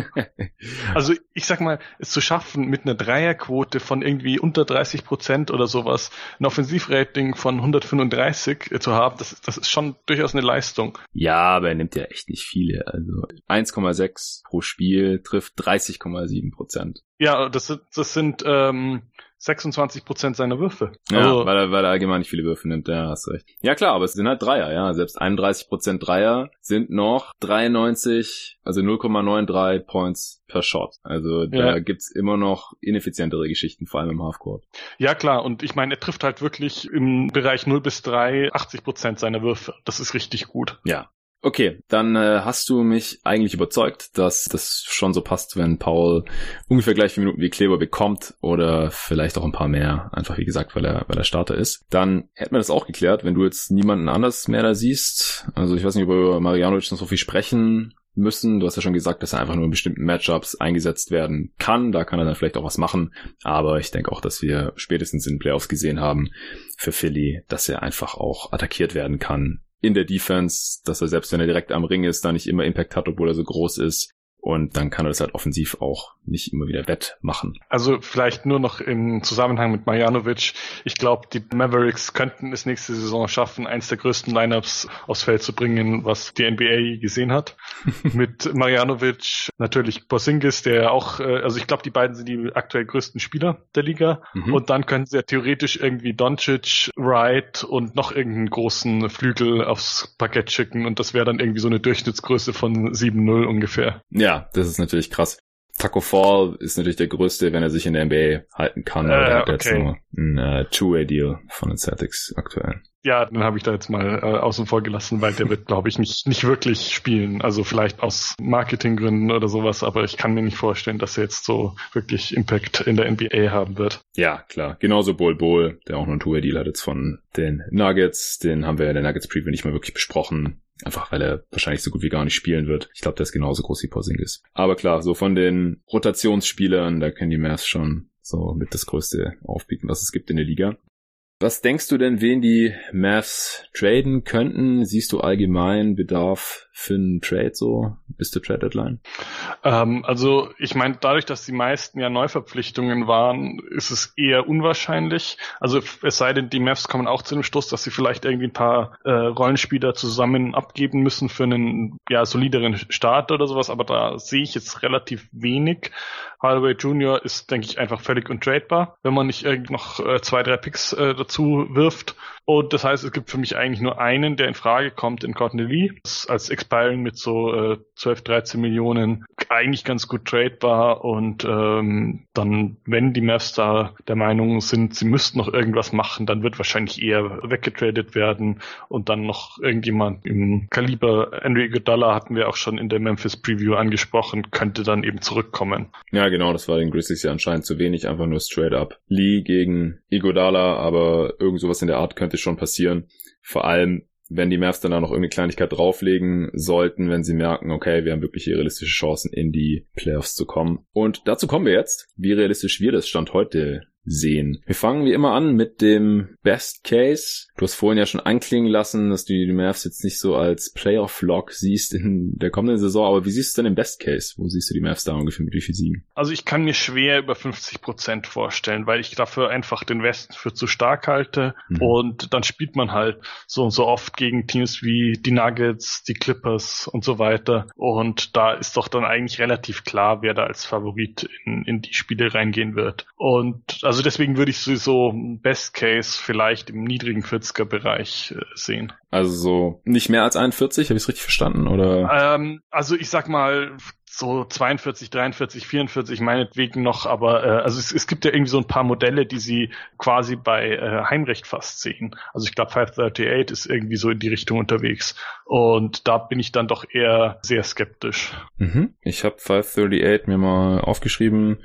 also ich sag mal, es zu schaffen, mit einer Dreierquote von irgendwie unter 30 Prozent oder sowas, ein Offensivrating von 135 zu haben, das, das ist schon durchaus eine Leistung. Ja, aber er nimmt ja echt nicht viele. Also 1,6 pro Spiel trifft 30,7 Prozent. Ja, das, sind, das sind ähm, 26 Prozent seiner Würfe. Ja, also, weil, er, weil er allgemein nicht viele Würfe nimmt, ja, hast recht. Ja klar, aber es sind halt Dreier, ja. Selbst 31 Prozent Dreier sind noch 93, also 0,93 Points per Shot. Also da ja. gibt's immer noch ineffizientere Geschichten, vor allem im Halfcourt. Ja klar, und ich meine, er trifft halt wirklich im Bereich 0 bis 3 80 Prozent seiner Würfe. Das ist richtig gut. Ja, Okay, dann äh, hast du mich eigentlich überzeugt, dass das schon so passt, wenn Paul ungefähr gleich viele Minuten wie Kleber bekommt oder vielleicht auch ein paar mehr, einfach wie gesagt, weil er, weil er Starter ist. Dann hätten wir das auch geklärt, wenn du jetzt niemanden anders mehr da siehst. Also ich weiß nicht, ob wir über Marianovic noch so viel sprechen müssen. Du hast ja schon gesagt, dass er einfach nur in bestimmten Matchups eingesetzt werden kann. Da kann er dann vielleicht auch was machen. Aber ich denke auch, dass wir spätestens in den Playoffs gesehen haben für Philly, dass er einfach auch attackiert werden kann in der Defense, dass er selbst wenn er direkt am Ring ist, da nicht immer Impact hat, obwohl er so groß ist. Und dann kann er das halt offensiv auch nicht immer wieder wettmachen. Also vielleicht nur noch im Zusammenhang mit Marjanovic. Ich glaube, die Mavericks könnten es nächste Saison schaffen, eins der größten Lineups aufs Feld zu bringen, was die NBA gesehen hat. mit Marjanovic natürlich Porzingis, der auch, äh, also ich glaube, die beiden sind die aktuell größten Spieler der Liga. Mhm. Und dann könnten sie ja theoretisch irgendwie Doncic, Wright und noch irgendeinen großen Flügel aufs Parkett schicken. Und das wäre dann irgendwie so eine Durchschnittsgröße von 7-0 ungefähr. Ja, ja, das ist natürlich krass. Taco Fall ist natürlich der größte, wenn er sich in der NBA halten kann. Äh, der hat okay. jetzt nur ein äh, Two-Way-Deal von den Celtics aktuell. Ja, den habe ich da jetzt mal äh, außen vor gelassen, weil der wird, glaube ich, nicht, nicht wirklich spielen. Also vielleicht aus Marketinggründen oder sowas, aber ich kann mir nicht vorstellen, dass er jetzt so wirklich Impact in der NBA haben wird. Ja, klar. Genauso Bol Bol, der auch noch ein Two-Way-Deal hat jetzt von den Nuggets. Den haben wir in der Nuggets-Preview nicht mal wirklich besprochen. Einfach weil er wahrscheinlich so gut wie gar nicht spielen wird. Ich glaube, der ist genauso groß wie Porzingis. Aber klar, so von den Rotationsspielern, da können die Mavs schon so mit das größte aufbieten, was es gibt in der Liga. Was denkst du denn, wen die Mavs traden könnten? Siehst du allgemein Bedarf für einen Trade so bis zur Trade Deadline? Ähm, also ich meine, dadurch, dass die meisten ja Neuverpflichtungen waren, ist es eher unwahrscheinlich. Also es sei denn, die Mavs kommen auch zu dem Schluss, dass sie vielleicht irgendwie ein paar äh, Rollenspieler zusammen abgeben müssen für einen ja solideren Start oder sowas. Aber da sehe ich jetzt relativ wenig. Hardaway Jr. ist, denke ich, einfach völlig untradebar, wenn man nicht irgendwie noch äh, zwei, drei Picks äh, dazu wirft. Und das heißt, es gibt für mich eigentlich nur einen, der in Frage kommt in Courtney Lee. Als Expiring mit so äh, 12, 13 Millionen eigentlich ganz gut tradebar. Und ähm, dann, wenn die Mavs da der Meinung sind, sie müssten noch irgendwas machen, dann wird wahrscheinlich eher weggetradet werden und dann noch irgendjemand im Kaliber Andrew Iguodala hatten wir auch schon in der Memphis Preview angesprochen, könnte dann eben zurückkommen. Ja, genau, das war den Grizzlies ja anscheinend zu wenig, einfach nur straight up. Lee gegen Iguodala, aber irgend sowas in der Art könnte schon passieren. Vor allem, wenn die Mavs dann da noch irgendeine Kleinigkeit drauflegen sollten, wenn sie merken, okay, wir haben wirklich realistische Chancen, in die Playoffs zu kommen. Und dazu kommen wir jetzt, wie realistisch wir das Stand heute sehen. Wir fangen wie immer an mit dem Best Case. Du hast vorhin ja schon anklingen lassen, dass du die Mavs jetzt nicht so als Playoff-Log siehst in der kommenden Saison, aber wie siehst du denn im Best Case? Wo siehst du die Mavs da ungefähr mit wie viel Siegen? Also ich kann mir schwer über 50 Prozent vorstellen, weil ich dafür einfach den Westen für zu stark halte mhm. und dann spielt man halt so und so oft gegen Teams wie die Nuggets, die Clippers und so weiter und da ist doch dann eigentlich relativ klar, wer da als Favorit in, in die Spiele reingehen wird. Und also deswegen würde ich sowieso Best Case vielleicht im niedrigen 40er Bereich äh, sehen. Also so nicht mehr als 41, habe ich es richtig verstanden? Oder? Ähm, also ich sag mal so 42, 43, 44 meinetwegen noch, aber äh, also es, es gibt ja irgendwie so ein paar Modelle, die sie quasi bei äh, Heimrecht fast sehen. Also ich glaube 538 ist irgendwie so in die Richtung unterwegs und da bin ich dann doch eher sehr skeptisch. Mhm. Ich habe 538 mir mal aufgeschrieben.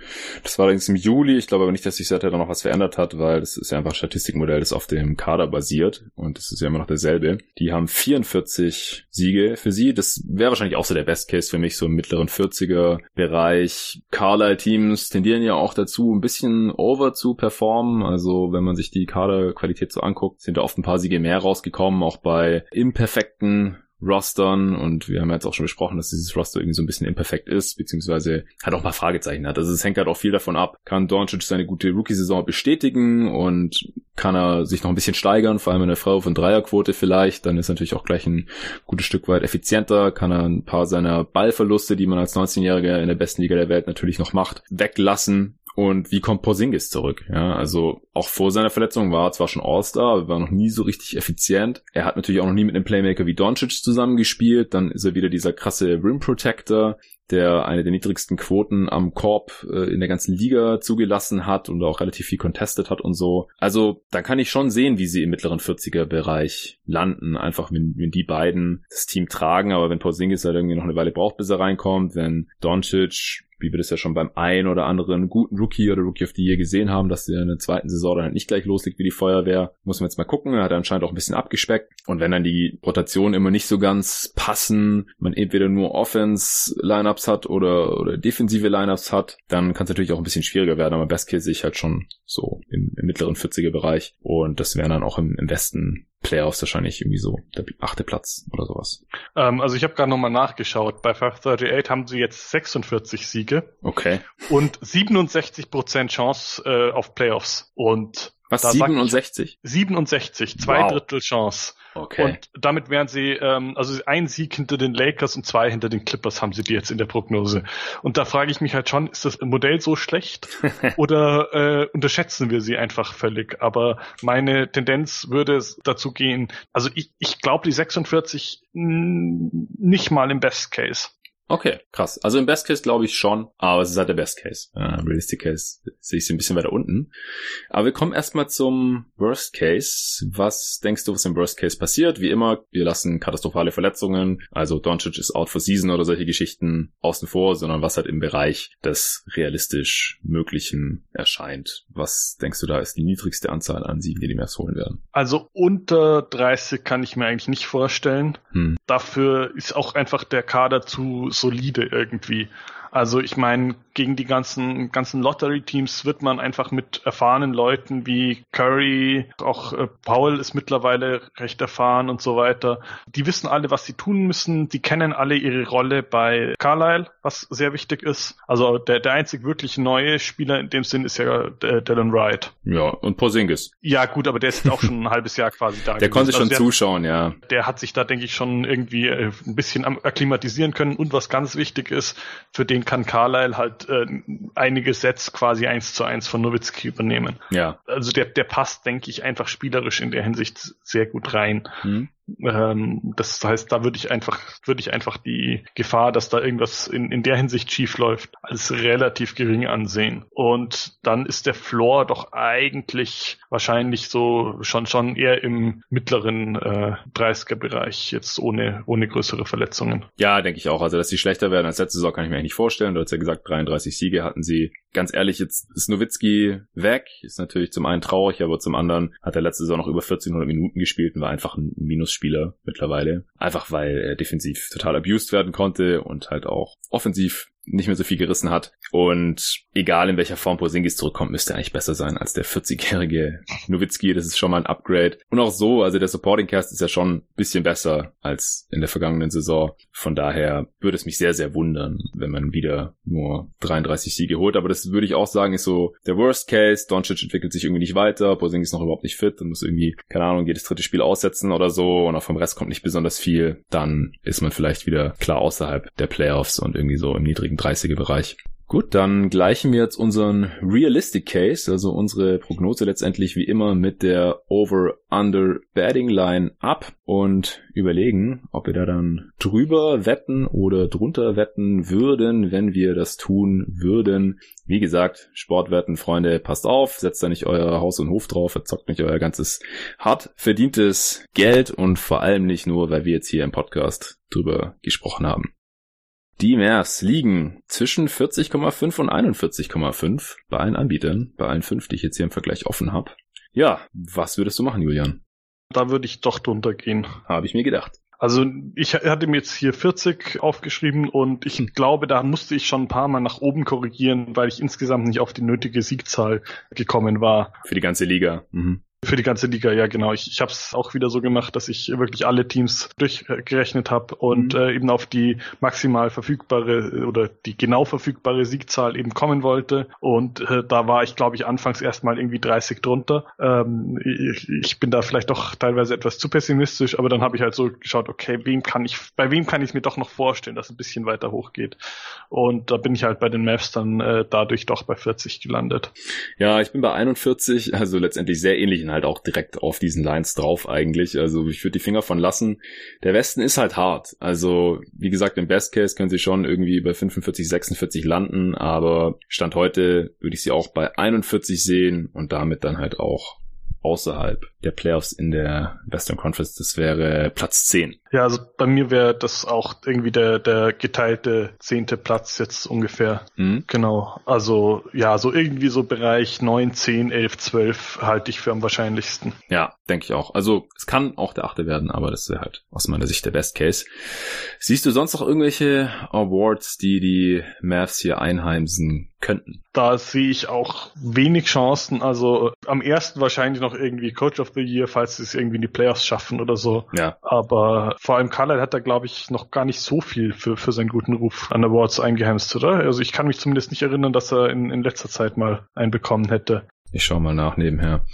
Das war allerdings im Juli. Ich glaube aber nicht, dass sich seither noch was verändert hat, weil das ist ja einfach ein Statistikmodell, das auf dem Kader basiert und das ist ja immer noch derselbe. Die haben 44 Siege für sie. Das wäre wahrscheinlich auch so der Best Case für mich, so im mittleren 40er Bereich. Carlisle-Teams tendieren ja auch dazu, ein bisschen over zu performen. Also wenn man sich die Kaderqualität so anguckt, sind da oft ein paar Siege mehr rausgekommen, auch bei imperfekten Rostern und wir haben jetzt auch schon besprochen, dass dieses Roster irgendwie so ein bisschen imperfekt ist, beziehungsweise hat auch mal Fragezeichen hat. Also es hängt halt auch viel davon ab, kann Doncic seine gute Rookie-Saison bestätigen und kann er sich noch ein bisschen steigern, vor allem in der Frau von Dreierquote vielleicht, dann ist natürlich auch gleich ein gutes Stück weit effizienter, kann er ein paar seiner Ballverluste, die man als 19-Jähriger in der besten Liga der Welt natürlich noch macht, weglassen Und wie kommt Porzingis zurück? Ja, also auch vor seiner Verletzung war er zwar schon All-Star, aber war noch nie so richtig effizient. Er hat natürlich auch noch nie mit einem Playmaker wie Doncic zusammengespielt. Dann ist er wieder dieser krasse Rim Protector, der eine der niedrigsten Quoten am Korb äh, in der ganzen Liga zugelassen hat und auch relativ viel contested hat und so. Also da kann ich schon sehen, wie sie im mittleren 40er Bereich landen. Einfach wenn, wenn die beiden das Team tragen, aber wenn Porzingis halt irgendwie noch eine Weile braucht, bis er reinkommt, wenn Doncic wie wir das ja schon beim ein oder anderen guten Rookie oder Rookie of the Year gesehen haben, dass der in der zweiten Saison dann halt nicht gleich loslegt wie die Feuerwehr. Muss man jetzt mal gucken. Er hat anscheinend auch ein bisschen abgespeckt. Und wenn dann die Rotationen immer nicht so ganz passen, man entweder nur Offense-Lineups hat oder, oder defensive Lineups hat, dann kann es natürlich auch ein bisschen schwieriger werden. Aber Best Case sehe ich halt schon so im, im mittleren 40er Bereich. Und das wären dann auch im, im Westen Playoffs wahrscheinlich irgendwie so der achte Platz oder sowas. Ähm, also ich habe gerade nochmal nachgeschaut. Bei 538 haben sie jetzt 46 Siege. Okay. Und 67 Prozent Chance äh, auf Playoffs. Und was, 67? 67, zwei wow. Drittel Chance. Okay. Und damit wären sie, ähm, also ein Sieg hinter den Lakers und zwei hinter den Clippers haben sie die jetzt in der Prognose. Und da frage ich mich halt schon, ist das Modell so schlecht oder äh, unterschätzen wir sie einfach völlig? Aber meine Tendenz würde dazu gehen, also ich, ich glaube die 46 nicht mal im Best Case. Okay, krass. Also im Best Case glaube ich schon, aber es ist halt der Best Case. Uh, Realistic Case sehe ich sie ein bisschen weiter unten. Aber wir kommen erstmal zum Worst Case. Was denkst du, was im Worst Case passiert? Wie immer, wir lassen katastrophale Verletzungen, also Doncic ist out for season oder solche Geschichten außen vor, sondern was halt im Bereich des realistisch Möglichen erscheint. Was denkst du, da ist die niedrigste Anzahl an Siegen, die die Mavs holen werden? Also unter 30 kann ich mir eigentlich nicht vorstellen. Hm. Dafür ist auch einfach der Kader zu solide irgendwie. Also ich meine, gegen die ganzen, ganzen Lottery-Teams wird man einfach mit erfahrenen Leuten wie Curry, auch äh, Paul ist mittlerweile recht erfahren und so weiter. Die wissen alle, was sie tun müssen. Die kennen alle ihre Rolle bei Carlisle, was sehr wichtig ist. Also der, der einzig wirklich neue Spieler in dem Sinn ist ja äh, Dylan Wright. Ja, und Porzingis. Ja, gut, aber der ist auch schon ein halbes Jahr quasi da. Der gewesen. konnte schon also der, zuschauen, ja. Der hat sich da, denke ich, schon irgendwie äh, ein bisschen akklimatisieren können. Und was ganz wichtig ist, für den kann Carlisle halt äh, einige Sets quasi eins zu eins von Nowitzki übernehmen. Ja. Also der, der passt, denke ich, einfach spielerisch in der Hinsicht sehr gut rein. Mhm. Ähm, das heißt, da würde ich einfach, würde ich einfach die Gefahr, dass da irgendwas in, in der Hinsicht schief läuft, als relativ gering ansehen. Und dann ist der Floor doch eigentlich wahrscheinlich so schon schon eher im mittleren äh, 30er Bereich, jetzt ohne, ohne größere Verletzungen. Ja, denke ich auch. Also, dass sie schlechter werden als letzte Saison, kann ich mir eigentlich nicht vorstellen. Du hast ja gesagt, 33 Siege hatten sie. Ganz ehrlich, jetzt ist Nowitzki weg. Ist natürlich zum einen traurig, aber zum anderen hat er letzte Saison noch über 1400 Minuten gespielt und war einfach ein Minus Spieler mittlerweile. Einfach weil er defensiv total abused werden konnte und halt auch offensiv nicht mehr so viel gerissen hat. Und egal in welcher Form Porzingis zurückkommt, müsste er eigentlich besser sein als der 40-jährige Nowitzki. Das ist schon mal ein Upgrade. Und auch so, also der Supporting Cast ist ja schon ein bisschen besser als in der vergangenen Saison. Von daher würde es mich sehr, sehr wundern, wenn man wieder nur 33 Siege holt. Aber das würde ich auch sagen, ist so der Worst Case. Doncic entwickelt sich irgendwie nicht weiter. Porzingis ist noch überhaupt nicht fit und muss irgendwie, keine Ahnung, jedes dritte Spiel aussetzen oder so. Und auch vom Rest kommt nicht besonders viel. Dann ist man vielleicht wieder klar außerhalb der Playoffs und irgendwie so im niedrigen 30er Bereich. Gut, dann gleichen wir jetzt unseren Realistic Case, also unsere Prognose letztendlich wie immer mit der Over-Under Betting Line ab und überlegen, ob wir da dann drüber wetten oder drunter wetten würden, wenn wir das tun würden. Wie gesagt, Sportwetten, Freunde, passt auf, setzt da nicht euer Haus und Hof drauf, verzockt nicht euer ganzes hart verdientes Geld und vor allem nicht nur, weil wir jetzt hier im Podcast drüber gesprochen haben. Die Mavs liegen zwischen 40,5 und 41,5 bei allen Anbietern, bei allen fünf, die ich jetzt hier im Vergleich offen habe. Ja, was würdest du machen, Julian? Da würde ich doch drunter gehen. Habe ich mir gedacht. Also ich hatte mir jetzt hier 40 aufgeschrieben und ich glaube, da musste ich schon ein paar Mal nach oben korrigieren, weil ich insgesamt nicht auf die nötige Siegzahl gekommen war. Für die ganze Liga. Mhm. Für die ganze Liga, ja genau. Ich, ich habe es auch wieder so gemacht, dass ich wirklich alle Teams durchgerechnet habe und mhm. äh, eben auf die maximal verfügbare oder die genau verfügbare Siegzahl eben kommen wollte. Und äh, da war ich, glaube ich, anfangs erstmal irgendwie 30 drunter. Ähm, ich, ich bin da vielleicht doch teilweise etwas zu pessimistisch, aber dann habe ich halt so geschaut, okay, wem kann ich, bei wem kann ich es mir doch noch vorstellen, dass es ein bisschen weiter hochgeht. Und da bin ich halt bei den Mavs dann äh, dadurch doch bei 40 gelandet. Ja, ich bin bei 41, also letztendlich sehr ähnlich und halt auch direkt auf diesen Lines drauf eigentlich. Also ich würde die Finger von lassen. Der Westen ist halt hart. Also wie gesagt, im Best Case können sie schon irgendwie bei 45, 46 landen, aber Stand heute würde ich sie auch bei 41 sehen und damit dann halt auch außerhalb der Playoffs in der Western Conference. Das wäre Platz 10. Ja, also bei mir wäre das auch irgendwie der, der geteilte zehnte Platz jetzt ungefähr. Mhm. Genau. Also ja, so irgendwie so Bereich 9, 10, 11, 12 halte ich für am wahrscheinlichsten. Ja, denke ich auch. Also es kann auch der achte werden, aber das wäre halt aus meiner Sicht der Best Case. Siehst du sonst noch irgendwelche Awards, die die Mavs hier einheimsen könnten? Da sehe ich auch wenig Chancen. Also am ersten wahrscheinlich noch irgendwie Coach of the Year, falls sie es irgendwie in die Playoffs schaffen oder so. Ja. Aber vor allem Carlisle hat da, glaube ich, noch gar nicht so viel für, für seinen guten Ruf an Awards eingeheimst, oder? Also ich kann mich zumindest nicht erinnern, dass er in, in letzter Zeit mal einen bekommen hätte. Ich schau mal nach nebenher.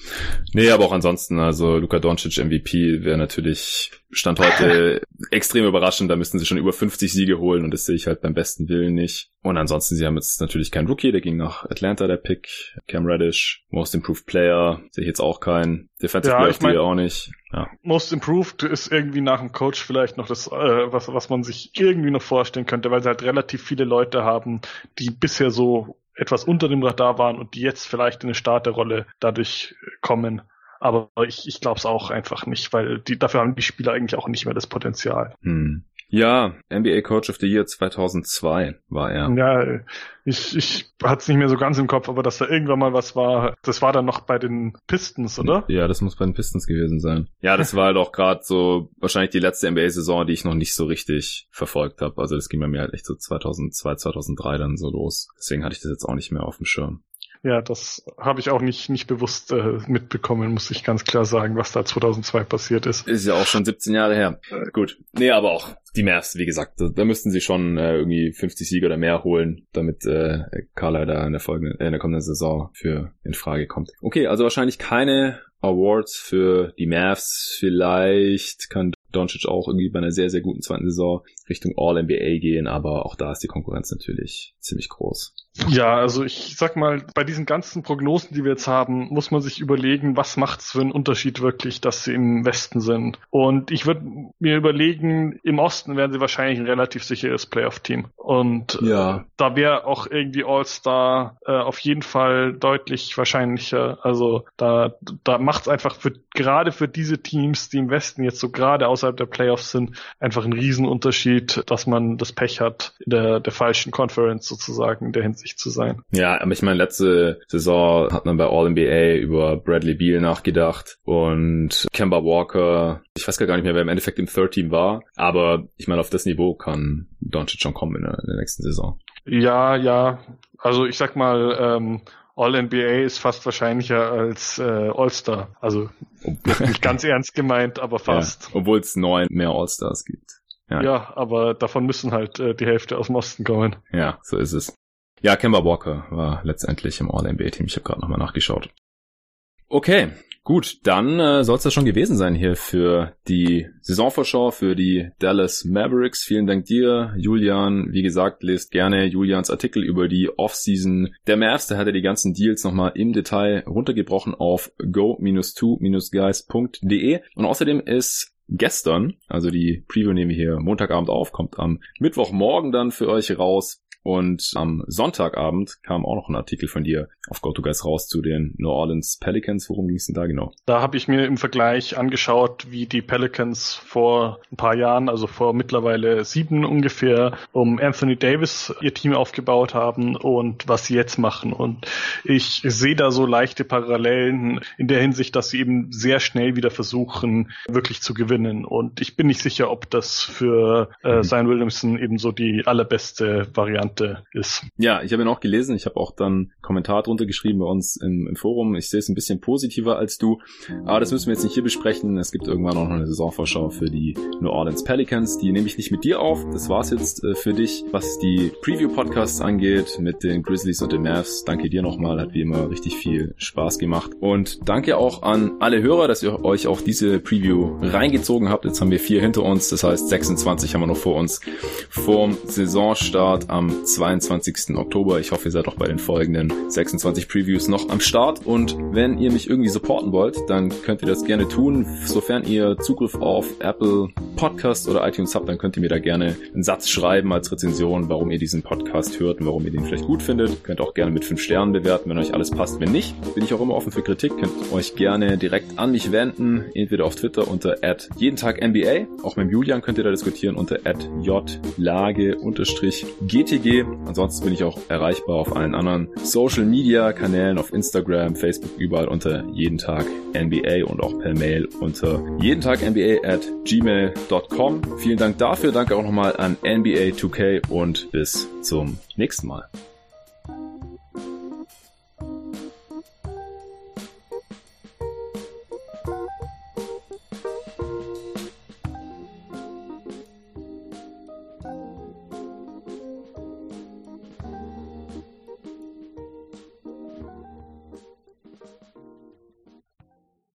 Nee, aber auch ansonsten, also Luka Doncic MVP wäre natürlich Stand heute extrem überraschend. Da müssten sie schon über 50 Siege holen und das sehe ich halt beim besten Willen nicht. Und ansonsten, sie haben jetzt natürlich keinen Rookie, der ging nach Atlanta, der Pick. Cam Reddish, Most Improved Player, sehe ich jetzt auch keinen. Defensive ja, Player ich mein, auch nicht. Ja. Most Improved ist irgendwie nach dem Coach vielleicht noch das, äh, was, was man sich irgendwie noch vorstellen könnte, weil sie halt relativ viele Leute haben, die bisher so etwas unter dem Radar waren und die jetzt vielleicht in eine Starterrolle dadurch kommen. Aber ich, ich glaube es auch einfach nicht, weil die, dafür haben die Spieler eigentlich auch nicht mehr das Potenzial. Hm. Ja, NBA Coach of the Year 2002 war er. Ja, ich, ich hatte es nicht mehr so ganz im Kopf, aber dass da irgendwann mal was war, das war dann noch bei den Pistons, oder? Ja, das muss bei den Pistons gewesen sein. Ja, das war halt auch gerade so wahrscheinlich die letzte NBA-Saison, die ich noch nicht so richtig verfolgt habe. Also das ging bei mir halt echt so 2002, 2003 dann so los. Deswegen hatte ich das jetzt auch nicht mehr auf dem Schirm. Ja, das habe ich auch nicht, nicht bewusst äh, mitbekommen, muss ich ganz klar sagen, was da 2002 passiert ist. Ist ja auch schon 17 Jahre her. Äh, gut. Nee, aber auch die Mavs, wie gesagt, da, da müssten sie schon äh, irgendwie 50 Siege oder mehr holen, damit äh, Carla da in der folgenden, äh, in der kommenden Saison für in Frage kommt. Okay, also wahrscheinlich keine Awards für die Mavs. Vielleicht kann Doncic auch irgendwie bei einer sehr, sehr guten zweiten Saison Richtung All-NBA gehen, aber auch da ist die Konkurrenz natürlich ziemlich groß. Ja, also ich sag mal, bei diesen ganzen Prognosen, die wir jetzt haben, muss man sich überlegen, was macht es für einen Unterschied wirklich, dass sie im Westen sind. Und ich würde mir überlegen, im Osten wären sie wahrscheinlich ein relativ sicheres Playoff-Team. Und ja. äh, da wäre auch irgendwie All-Star äh, auf jeden Fall deutlich wahrscheinlicher. Also da, da macht es einfach für gerade für diese Teams, die im Westen jetzt so gerade außerhalb der Playoffs sind, einfach einen Riesenunterschied, dass man das Pech hat, in der, der falschen Conference sozusagen in der Hinsicht zu sein. Ja, aber ich meine, letzte Saison hat man bei All-NBA über Bradley Beal nachgedacht und Kemba Walker. Ich weiß gar nicht mehr, wer im Endeffekt im Third Team war, aber ich meine, auf das Niveau kann Doncic schon kommen in der, in der nächsten Saison. Ja, ja. Also ich sag mal, ähm, All-NBA ist fast wahrscheinlicher als äh, All-Star. Also nicht ganz ernst gemeint, aber fast. Ja, Obwohl es neun mehr All-Stars gibt. Ja. ja, aber davon müssen halt äh, die Hälfte aus dem Osten kommen. Ja, so ist es. Ja, Kemba Walker war letztendlich im All-NBA-Team. Ich habe gerade nochmal nachgeschaut. Okay, Gut, dann äh, soll es das schon gewesen sein hier für die Saisonvorschau für die Dallas Mavericks. Vielen Dank dir, Julian. Wie gesagt, lest gerne Julians Artikel über die Offseason der Mavs. Da hat er die ganzen Deals nochmal im Detail runtergebrochen auf go-2-guys.de. Und außerdem ist gestern, also die Preview nehmen wir hier Montagabend auf, kommt am Mittwochmorgen dann für euch raus, und am Sonntagabend kam auch noch ein Artikel von dir auf GoToGuys raus zu den New Orleans Pelicans. Worum ging es denn da genau? Da habe ich mir im Vergleich angeschaut, wie die Pelicans vor ein paar Jahren, also vor mittlerweile sieben ungefähr, um Anthony Davis ihr Team aufgebaut haben und was sie jetzt machen. Und ich sehe da so leichte Parallelen in der Hinsicht, dass sie eben sehr schnell wieder versuchen, wirklich zu gewinnen. Und ich bin nicht sicher, ob das für äh, mhm. Zion Williamson eben so die allerbeste Variante Debatte ist. Ja, ich habe ihn auch gelesen. Ich habe auch dann Kommentar drunter geschrieben bei uns im, im, Forum. Ich sehe es ein bisschen positiver als du. Aber das müssen wir jetzt nicht hier besprechen. Es gibt irgendwann auch noch eine Saisonvorschau für die New Orleans Pelicans. Die nehme ich nicht mit dir auf. Das war's jetzt äh, für dich, was die Preview-Podcasts angeht mit den Grizzlies und den Mavs. Danke dir nochmal. Hat wie immer richtig viel Spaß gemacht. Und danke auch an alle Hörer, dass ihr euch auch diese Preview reingezogen habt. Jetzt haben wir vier hinter uns. Das heißt, 26 haben wir noch vor uns. Vorm Saisonstart am 22. Oktober. Ich hoffe, ihr seid auch bei den folgenden 26 Previews noch am Start. Und wenn ihr mich irgendwie supporten wollt, dann könnt ihr das gerne tun. Sofern ihr Zugriff auf Apple Podcast oder iTunes habt, dann könnt ihr mir da gerne einen Satz schreiben als Rezension, warum ihr diesen Podcast hört und warum ihr den vielleicht gut findet. Könnt auch gerne mit 5 Sternen bewerten, wenn euch alles passt. Wenn nicht, bin ich auch immer offen für Kritik. Könnt euch gerne direkt an mich wenden, entweder auf Twitter unter jeden Tag NBA. Auch mit Julian könnt ihr da diskutieren unter jlage-gtg. Ansonsten bin ich auch erreichbar auf allen anderen Social Media Kanälen, auf Instagram, Facebook, überall unter jeden Tag NBA und auch per Mail unter jeden Tag NBA at gmail.com. Vielen Dank dafür. Danke auch nochmal an NBA 2K und bis zum nächsten Mal.